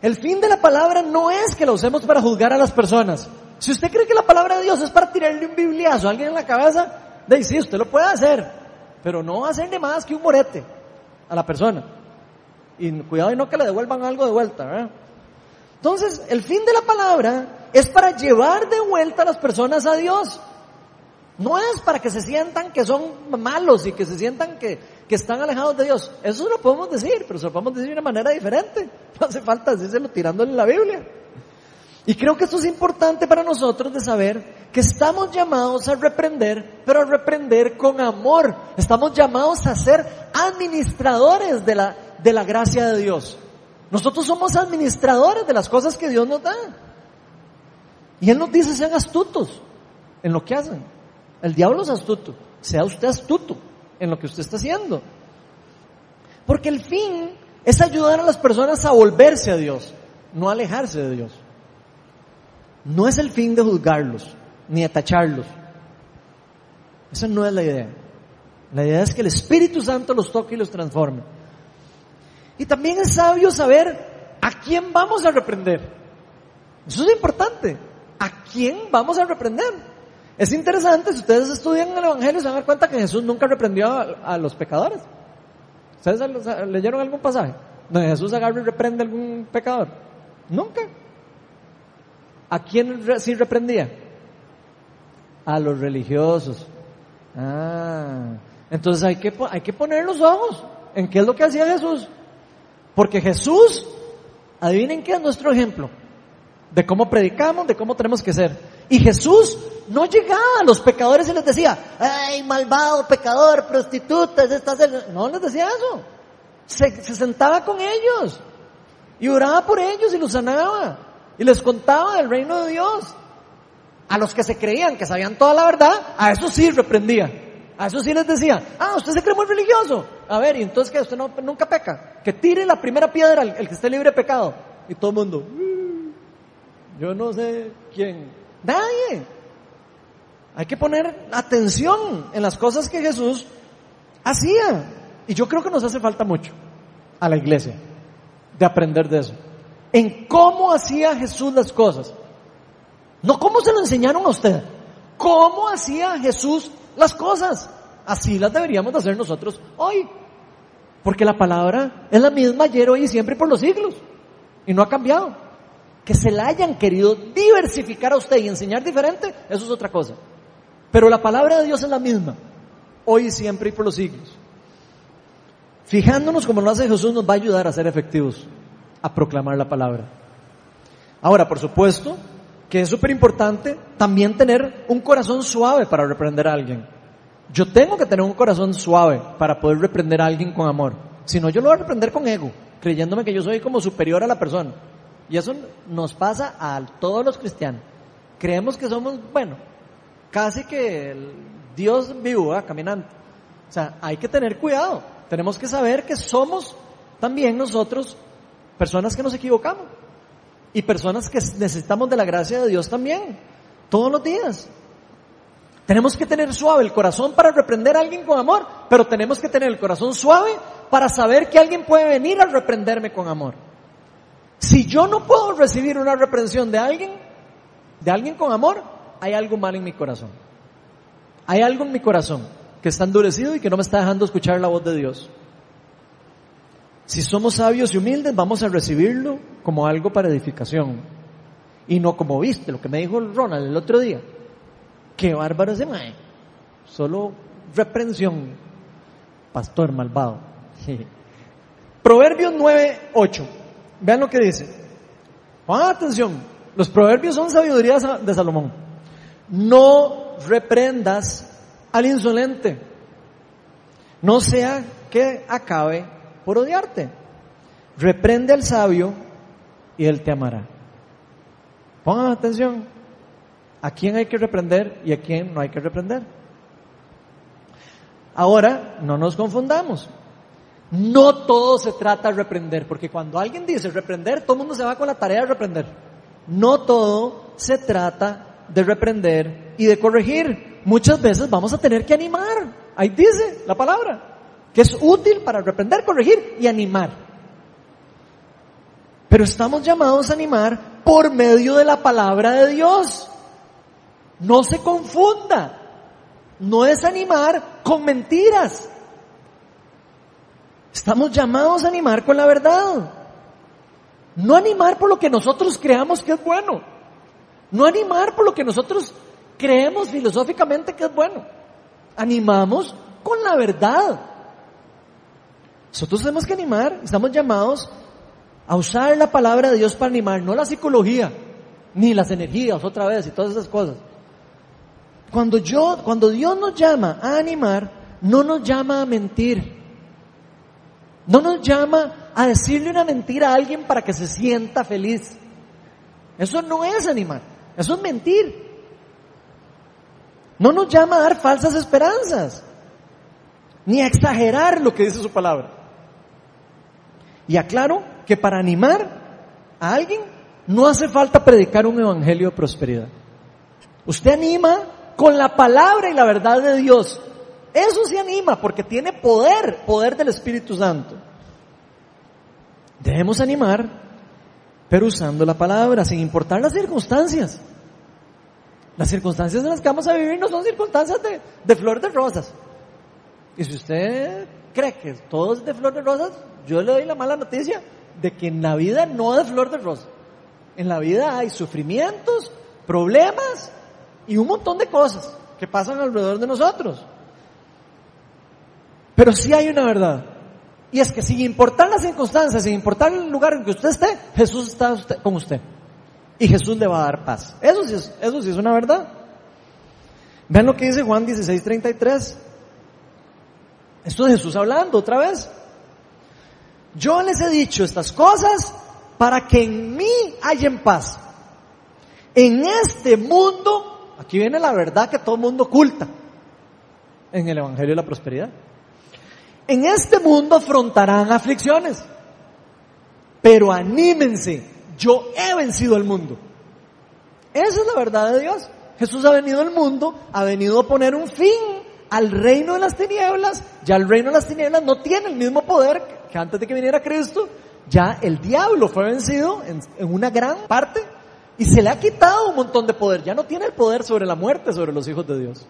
El fin de la palabra no es que la usemos para juzgar a las personas. Si usted cree que la palabra de Dios es para tirarle un bibliazo a alguien en la cabeza, de sí, usted lo puede hacer, pero no hacerle más que un morete a la persona. Y cuidado y no que le devuelvan algo de vuelta, Entonces, el fin de la palabra es para llevar de vuelta a las personas a Dios. No es para que se sientan que son malos y que se sientan que, que están alejados de Dios. Eso lo podemos decir, pero se lo podemos decir de una manera diferente. No hace falta decírselo tirándole la Biblia. Y creo que esto es importante para nosotros de saber que estamos llamados a reprender, pero a reprender con amor. Estamos llamados a ser administradores de la, de la gracia de Dios. Nosotros somos administradores de las cosas que Dios nos da. Y Él nos dice, sean astutos en lo que hacen. El diablo es astuto. Sea usted astuto en lo que usted está haciendo. Porque el fin es ayudar a las personas a volverse a Dios, no alejarse de Dios. No es el fin de juzgarlos, ni de tacharlos. Esa no es la idea. La idea es que el Espíritu Santo los toque y los transforme. Y también es sabio saber a quién vamos a reprender. Eso es importante. ¿A quién vamos a reprender? Es interesante, si ustedes estudian el Evangelio se van a dar cuenta que Jesús nunca reprendió a, los pecadores. ¿Ustedes leyeron algún pasaje? Donde Jesús agarra y reprende a algún pecador. Nunca. ¿A quién sí reprendía? A los religiosos. Ah, entonces hay que, hay que poner los ojos en qué es lo que hacía Jesús. Porque Jesús, adivinen qué es nuestro ejemplo de cómo predicamos, de cómo tenemos que ser. Y Jesús no llegaba a los pecadores y les decía, ay, malvado, pecador, prostitutas, estás... No les decía eso. Se, se sentaba con ellos y oraba por ellos y los sanaba y les contaba del reino de Dios. A los que se creían que sabían toda la verdad, a eso sí reprendía. A eso sí les decía, ah, usted se cree muy religioso. A ver, y entonces que usted no, nunca peca. Que tire la primera piedra el, que esté libre de pecado. Y todo el mundo, mm, yo no sé quién. Nadie. Hay que poner atención en las cosas que Jesús hacía. Y yo creo que nos hace falta mucho a la iglesia de aprender de eso en cómo hacía Jesús las cosas. No cómo se lo enseñaron a usted, cómo hacía Jesús las cosas. Así las deberíamos de hacer nosotros hoy. Porque la palabra es la misma ayer, hoy y siempre por los siglos. Y no ha cambiado. Que se la hayan querido diversificar a usted y enseñar diferente, eso es otra cosa. Pero la palabra de Dios es la misma, hoy y siempre y por los siglos. Fijándonos como lo hace Jesús nos va a ayudar a ser efectivos a proclamar la palabra. Ahora, por supuesto, que es súper importante también tener un corazón suave para reprender a alguien. Yo tengo que tener un corazón suave para poder reprender a alguien con amor. Si no, yo lo voy a reprender con ego, creyéndome que yo soy como superior a la persona. Y eso nos pasa a todos los cristianos. Creemos que somos, bueno, casi que Dios vivo, caminante. O sea, hay que tener cuidado. Tenemos que saber que somos también nosotros personas que nos equivocamos y personas que necesitamos de la gracia de Dios también, todos los días. Tenemos que tener suave el corazón para reprender a alguien con amor, pero tenemos que tener el corazón suave para saber que alguien puede venir a reprenderme con amor. Si yo no puedo recibir una reprensión de alguien, de alguien con amor, hay algo mal en mi corazón. Hay algo en mi corazón que está endurecido y que no me está dejando escuchar la voz de Dios. Si somos sabios y humildes, vamos a recibirlo como algo para edificación. Y no como viste, lo que me dijo Ronald el otro día. Qué bárbaro ese mae. Solo reprensión. Pastor malvado. [laughs] Proverbios 9, 8. Vean lo que dice. Pongan atención. Los proverbios son sabiduría de Salomón. No reprendas al insolente. No sea que acabe por odiarte. Reprende al sabio y él te amará. Pongan atención. ¿A quién hay que reprender y a quién no hay que reprender? Ahora, no nos confundamos. No todo se trata de reprender, porque cuando alguien dice reprender, todo el mundo se va con la tarea de reprender. No todo se trata de reprender y de corregir. Muchas veces vamos a tener que animar. Ahí dice la palabra, que es útil para reprender, corregir y animar. Pero estamos llamados a animar por medio de la palabra de Dios. No se confunda. No es animar con mentiras. Estamos llamados a animar con la verdad. No animar por lo que nosotros creamos que es bueno. No animar por lo que nosotros creemos filosóficamente que es bueno. Animamos con la verdad. Nosotros tenemos que animar, estamos llamados a usar la palabra de Dios para animar, no la psicología, ni las energías otra vez y todas esas cosas. Cuando yo, cuando Dios nos llama a animar, no nos llama a mentir. No nos llama a decirle una mentira a alguien para que se sienta feliz. Eso no es animar, eso es mentir. No nos llama a dar falsas esperanzas, ni a exagerar lo que dice su palabra. Y aclaro que para animar a alguien no hace falta predicar un evangelio de prosperidad. Usted anima con la palabra y la verdad de Dios. Eso se anima porque tiene poder, poder del Espíritu Santo. Debemos animar, pero usando la palabra, sin importar las circunstancias. Las circunstancias en las que vamos a vivir no son circunstancias de, flor de rosas. Y si usted cree que todo es de flor de rosas, yo le doy la mala noticia de que en la vida no es flor de rosas. En la vida hay sufrimientos, problemas y un montón de cosas que pasan alrededor de nosotros. Pero sí hay una verdad. Y es que sin importar las circunstancias, sin importar el lugar en que usted esté, Jesús está con usted. Y Jesús le va a dar paz. Eso sí es, eso sí es una verdad. Vean lo que dice Juan 16, 33. Esto es Jesús hablando otra vez. Yo les he dicho estas cosas para que en mí hayan paz. En este mundo, aquí viene la verdad que todo el mundo oculta en el Evangelio de la Prosperidad. En este mundo afrontarán aflicciones, pero anímense, yo he vencido al mundo. Esa es la verdad de Dios. Jesús ha venido al mundo, ha venido a poner un fin al reino de las tinieblas. Ya el reino de las tinieblas no tiene el mismo poder que antes de que viniera Cristo. Ya el diablo fue vencido en, en una gran parte y se le ha quitado un montón de poder. Ya no tiene el poder sobre la muerte, sobre los hijos de Dios.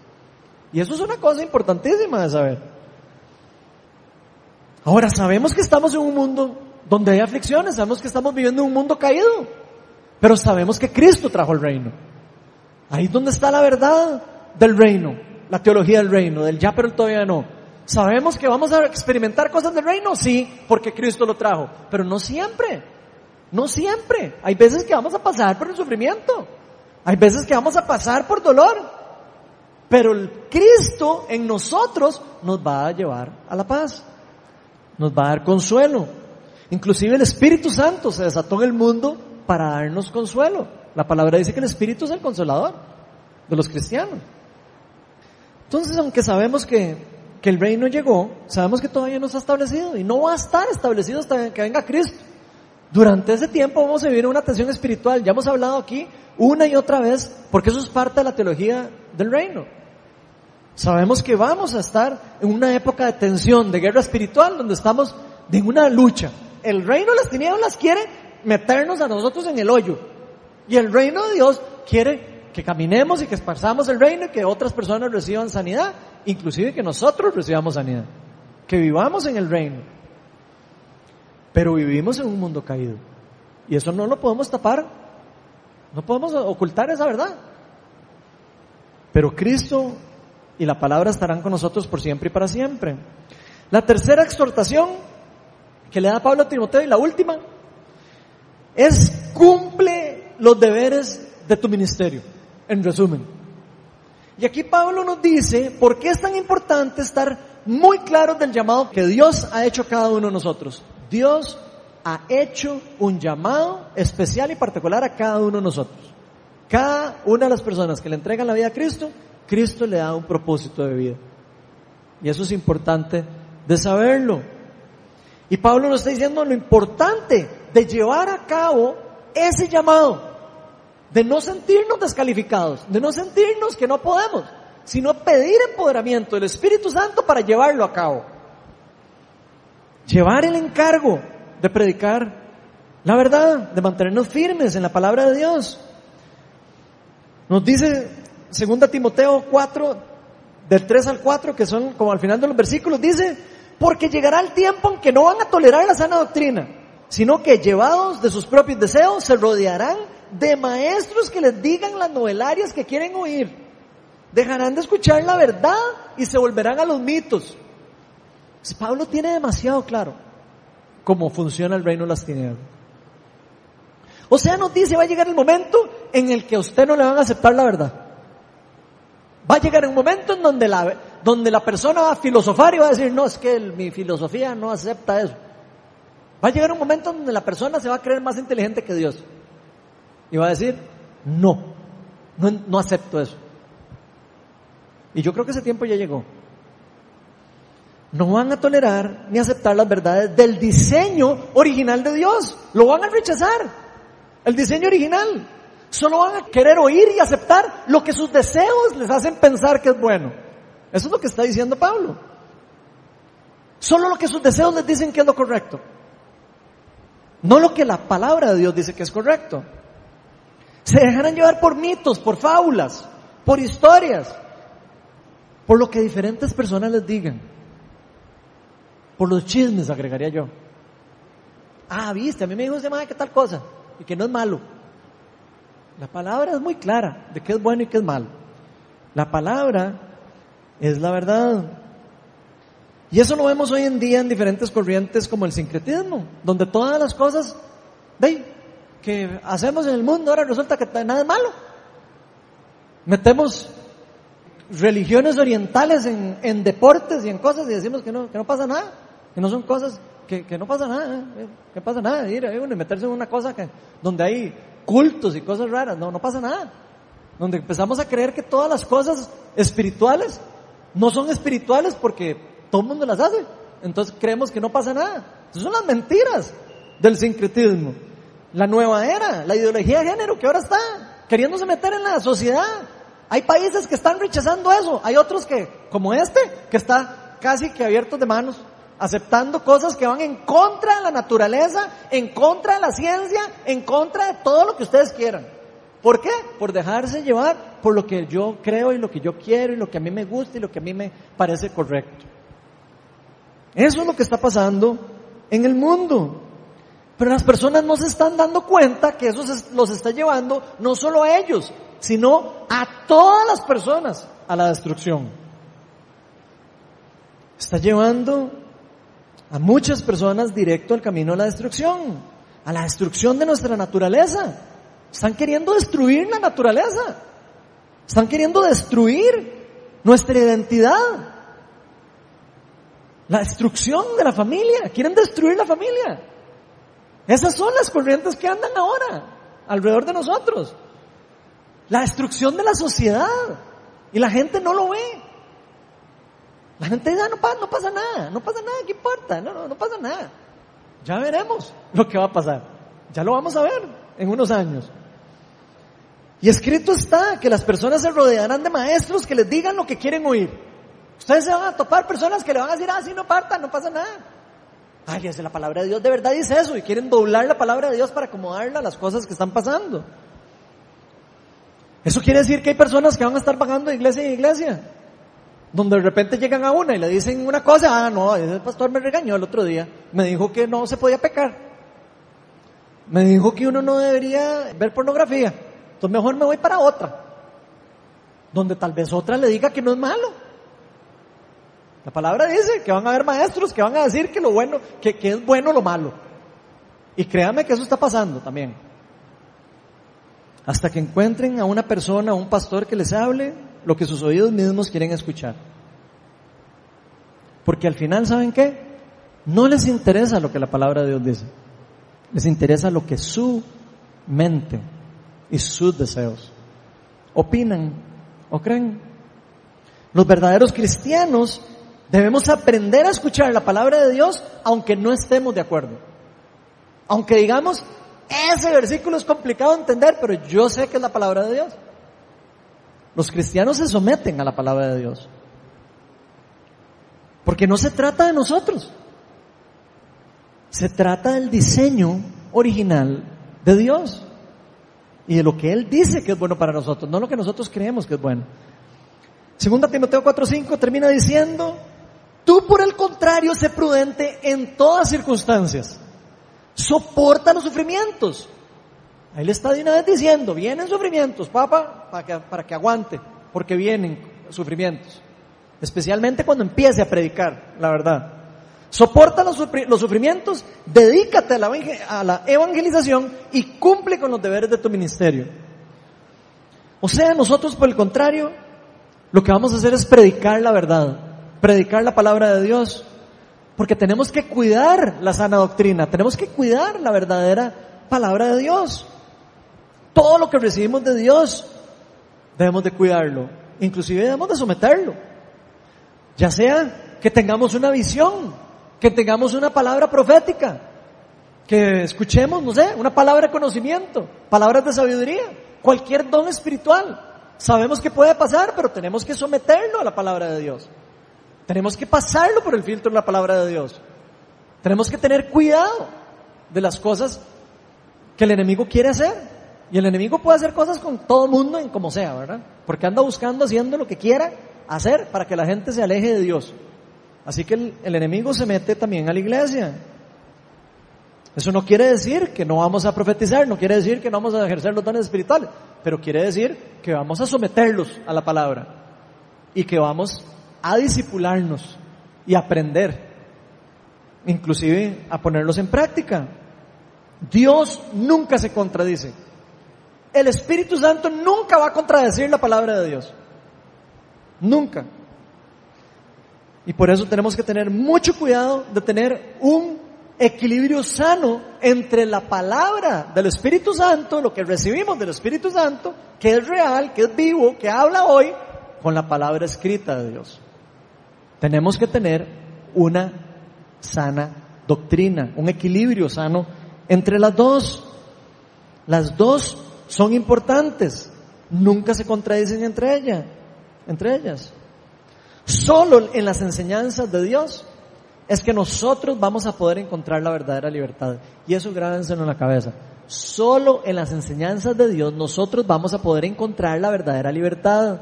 Y eso es una cosa importantísima de saber. Ahora sabemos que estamos en un mundo donde hay aflicciones, sabemos que estamos viviendo en un mundo caído, pero sabemos que Cristo trajo el reino. Ahí es donde está la verdad del reino, la teología del reino, del ya pero todavía no. Sabemos que vamos a experimentar cosas del reino, sí, porque Cristo lo trajo, pero no siempre, no siempre. Hay veces que vamos a pasar por el sufrimiento, hay veces que vamos a pasar por dolor, pero el Cristo en nosotros nos va a llevar a la paz nos va a dar consuelo. Inclusive el Espíritu Santo se desató en el mundo para darnos consuelo. La palabra dice que el Espíritu es el consolador de los cristianos. Entonces, aunque sabemos que, que el reino llegó, sabemos que todavía no está establecido y no va a estar establecido hasta que venga Cristo. Durante ese tiempo vamos a vivir una tensión espiritual. Ya hemos hablado aquí una y otra vez porque eso es parte de la teología del reino. Sabemos que vamos a estar en una época de tensión, de guerra espiritual, donde estamos en una lucha. El reino de las tinieblas quiere meternos a nosotros en el hoyo. Y el reino de Dios quiere que caminemos y que esparzamos el reino y que otras personas reciban sanidad, inclusive que nosotros recibamos sanidad. Que vivamos en el reino. Pero vivimos en un mundo caído. Y eso no lo podemos tapar. No podemos ocultar esa verdad. Pero Cristo y la palabra estarán con nosotros por siempre y para siempre. La tercera exhortación que le da Pablo a Timoteo y la última es cumple los deberes de tu ministerio. En resumen, Y aquí Pablo nos dice por qué es tan importante estar muy claros del llamado que Dios ha hecho a cada uno de nosotros. Dios ha hecho un llamado especial y particular a cada uno de nosotros. Cada una de las personas que le entregan la vida a Cristo, Cristo le da un propósito de vida. Y eso es importante de saberlo. Y Pablo nos está diciendo lo importante de llevar a cabo ese llamado, de no sentirnos descalificados, de no sentirnos que no podemos, sino pedir empoderamiento del Espíritu Santo para llevarlo a cabo. Llevar el encargo de predicar la verdad, de mantenernos firmes en la palabra de Dios. Nos dice 2 Timoteo 4, del 3 al 4, que son como al final de los versículos, dice, porque llegará el tiempo en que no van a tolerar la sana doctrina, sino que llevados de sus propios deseos se rodearán de maestros que les digan las novelarias que quieren oír. Dejarán de escuchar la verdad y se volverán a los mitos. Pablo tiene demasiado claro cómo funciona el reino de las tinieblas. O sea, nos dice, va a llegar el momento en el que a usted no le van a aceptar la verdad. Va a llegar un momento en donde la, donde la persona va a filosofar y va a decir, no, es que mi filosofía no acepta eso. Va a llegar un momento donde la persona se va a creer más inteligente que Dios. Y va a decir, no, no, no acepto eso. Y yo creo que ese tiempo ya llegó. No van a tolerar ni aceptar las verdades del diseño original de Dios. Lo van a rechazar. El diseño original. Solo van a querer oír y aceptar lo que sus deseos les hacen pensar que es bueno. Eso es lo que está diciendo Pablo. Solo lo que sus deseos les dicen que es lo correcto. No lo que la palabra de Dios dice que es correcto. Se dejarán llevar por mitos, por fábulas, por historias, por lo que diferentes personas les digan. Por los chismes, agregaría yo. Ah, viste, a mí me dijo ese madre que tal cosa y que no es malo. La palabra es muy clara de qué es bueno y qué es malo. La palabra es la verdad. Y eso lo vemos hoy en día en diferentes corrientes como el sincretismo, donde todas las cosas que hacemos en el mundo ahora resulta que nada es malo. Metemos religiones orientales en, en, deportes y en cosas y decimos que no, que no pasa nada, que no son cosas, que, que no pasa nada, ¿eh? que pasa nada, ir a meterse en una cosa que, donde hay cultos y cosas raras, no, no pasa nada. Donde empezamos a creer que todas las cosas espirituales no son espirituales porque todo el mundo las hace. Entonces creemos que no pasa nada. Esas son las mentiras del sincretismo. La nueva era, la ideología de género que ahora está queriéndose meter en la sociedad. Hay países que están rechazando eso. Hay otros que, como este, que está casi que abiertos de manos, aceptando cosas que van en contra de la naturaleza, en contra de la ciencia, en contra de todo lo que ustedes quieran. ¿Por qué? Por dejarse llevar por lo que yo creo y lo que yo quiero y lo que a mí me gusta y lo que a mí me parece correcto. Eso es lo que está pasando en el mundo. Pero las personas no se están dando cuenta que eso los está llevando no solo a ellos, sino a todas las personas a la destrucción. Está llevando a muchas personas directo al camino de la destrucción, a la destrucción de nuestra naturaleza. Están queriendo destruir la naturaleza. Están queriendo destruir nuestra identidad. La destrucción de la familia. Quieren destruir la familia. Esas son las corrientes que andan ahora alrededor de nosotros. La destrucción de la sociedad. Y la gente no lo ve. La gente dice, ah, no, pasa, no pasa nada, no pasa nada, ¿qué importa? No, no, no pasa nada. Ya veremos lo que va a pasar. Ya lo vamos a ver en unos años. Y escrito está que las personas se rodearán de maestros que les digan lo que quieren oír. Ustedes se van a topar personas que le van a decir, ah, sí, no partan, no pasa nada. Ay, es la palabra de Dios de verdad dice eso y quieren doblar la palabra de Dios para acomodarla a las cosas que están pasando. Eso quiere decir que hay personas que van a estar pagando de iglesia en iglesia. Donde de repente llegan a una y le dicen una cosa, ah, no, ese pastor me regañó el otro día. Me dijo que no se podía pecar. Me dijo que uno no debería ver pornografía. Entonces mejor me voy para otra, donde tal vez otra le diga que no es malo. La palabra dice que van a haber maestros que van a decir que lo bueno, que, que es bueno lo malo. Y créanme que eso está pasando también. Hasta que encuentren a una persona, a un pastor que les hable lo que sus oídos mismos quieren escuchar. Porque al final, ¿saben qué? No les interesa lo que la palabra de Dios dice. Les interesa lo que su mente y sus deseos opinan o creen. Los verdaderos cristianos debemos aprender a escuchar la palabra de Dios aunque no estemos de acuerdo. Aunque digamos, ese versículo es complicado de entender, pero yo sé que es la palabra de Dios. Los cristianos se someten a la palabra de Dios. Porque no se trata de nosotros. Se trata del diseño original de Dios y de lo que Él dice que es bueno para nosotros, no lo que nosotros creemos que es bueno. Segunda Timoteo 4:5 termina diciendo, tú por el contrario sé prudente en todas circunstancias, soporta los sufrimientos. Ahí le está de una vez diciendo, vienen sufrimientos, papá, para que, para que aguante, porque vienen sufrimientos. Especialmente cuando empiece a predicar la verdad. Soporta los, sufrimientos, dedícate a la, a la evangelización y cumple con los deberes de tu ministerio. O sea, nosotros por el contrario, lo que vamos a hacer es predicar la verdad, predicar la palabra de Dios, porque tenemos que cuidar la sana doctrina, tenemos que cuidar la verdadera palabra de Dios. Todo lo que recibimos de Dios debemos de cuidarlo, inclusive debemos de someterlo. Ya sea que tengamos una visión, que tengamos una palabra profética, que escuchemos, no sé, una palabra de conocimiento, palabras de sabiduría, cualquier don espiritual. Sabemos que puede pasar, pero tenemos que someterlo a la palabra de Dios. Tenemos que pasarlo por el filtro de la palabra de Dios. Tenemos que tener cuidado de las cosas que el enemigo quiere hacer. Y el enemigo puede hacer cosas con todo el mundo en como sea, ¿verdad? Porque anda buscando, haciendo lo que quiera hacer para que la gente se aleje de Dios. Así que el, enemigo se mete también a la iglesia. Eso no quiere decir que no vamos a profetizar, no quiere decir que no vamos a ejercer los dones espirituales, pero quiere decir que vamos a someterlos a la palabra y que vamos a disipularnos y aprender, inclusive a ponerlos en práctica. Dios nunca se contradice. El Espíritu Santo nunca va a contradecir la palabra de Dios. Nunca. Y por eso tenemos que tener mucho cuidado de tener un equilibrio sano entre la palabra del Espíritu Santo, lo que recibimos del Espíritu Santo, que es real, que es vivo, que habla hoy, con la palabra escrita de Dios. Tenemos que tener una sana doctrina, un equilibrio sano entre las dos. Las dos son importantes, nunca se contradicen entre ellas, entre ellas. Solo en las enseñanzas de Dios es que nosotros vamos a poder encontrar la verdadera libertad. Y eso grábenselo en la cabeza. Solo en las enseñanzas de Dios nosotros vamos a poder encontrar la verdadera libertad.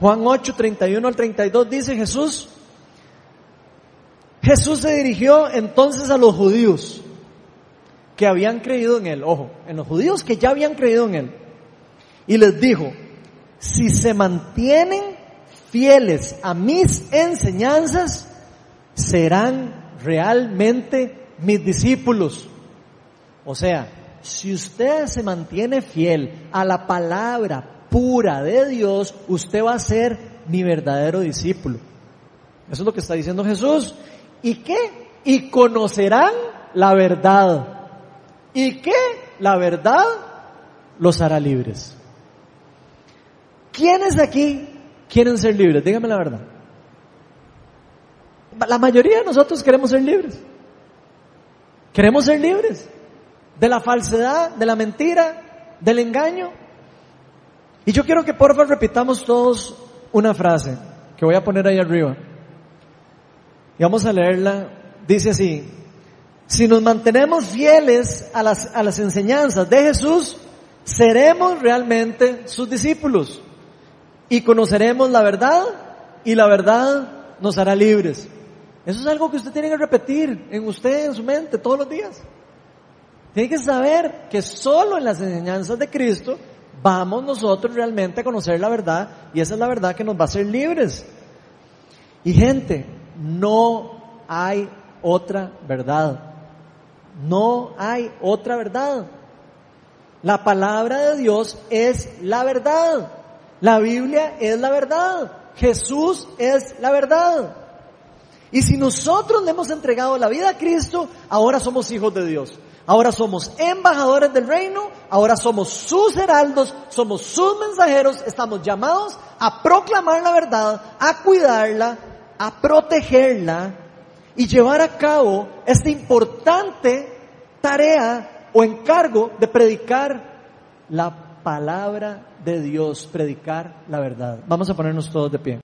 Juan 8, 31 al 32 dice Jesús, Jesús se dirigió entonces a los judíos que habían creído en Él, ojo, en los judíos que ya habían creído en Él, y les dijo, si se mantienen fieles a mis enseñanzas, serán realmente mis discípulos. O sea, si usted se mantiene fiel a la palabra pura de Dios, usted va a ser mi verdadero discípulo. Eso es lo que está diciendo Jesús. ¿Y qué? Y conocerán la verdad. ¿Y qué? La verdad los hará libres. ¿Quiénes aquí quieren ser libres? Dígame la verdad. La mayoría de nosotros queremos ser libres. Queremos ser libres de la falsedad, de la mentira, del engaño. Y yo quiero que por favor repitamos todos una frase que voy a poner ahí arriba. Y vamos a leerla. Dice así, si nos mantenemos fieles a las, a las enseñanzas de Jesús, seremos realmente sus discípulos y conoceremos la verdad y la verdad nos hará libres. Eso es algo que usted tiene que repetir en usted, en su mente, todos los días. Tiene que saber que solo en las enseñanzas de Cristo vamos nosotros realmente a conocer la verdad y esa es la verdad que nos va a hacer libres. Y gente, no hay otra verdad. No hay otra verdad. La palabra de Dios es la verdad. La Biblia es la verdad. Jesús es la verdad. Y si nosotros le hemos entregado la vida a Cristo, ahora somos hijos de Dios. Ahora somos embajadores del reino, ahora somos sus heraldos, somos sus mensajeros, estamos llamados a proclamar la verdad, a cuidarla, a protegerla y llevar a cabo esta importante tarea o encargo de predicar la palabra de Dios, predicar la verdad. Vamos a ponernos todos de pie.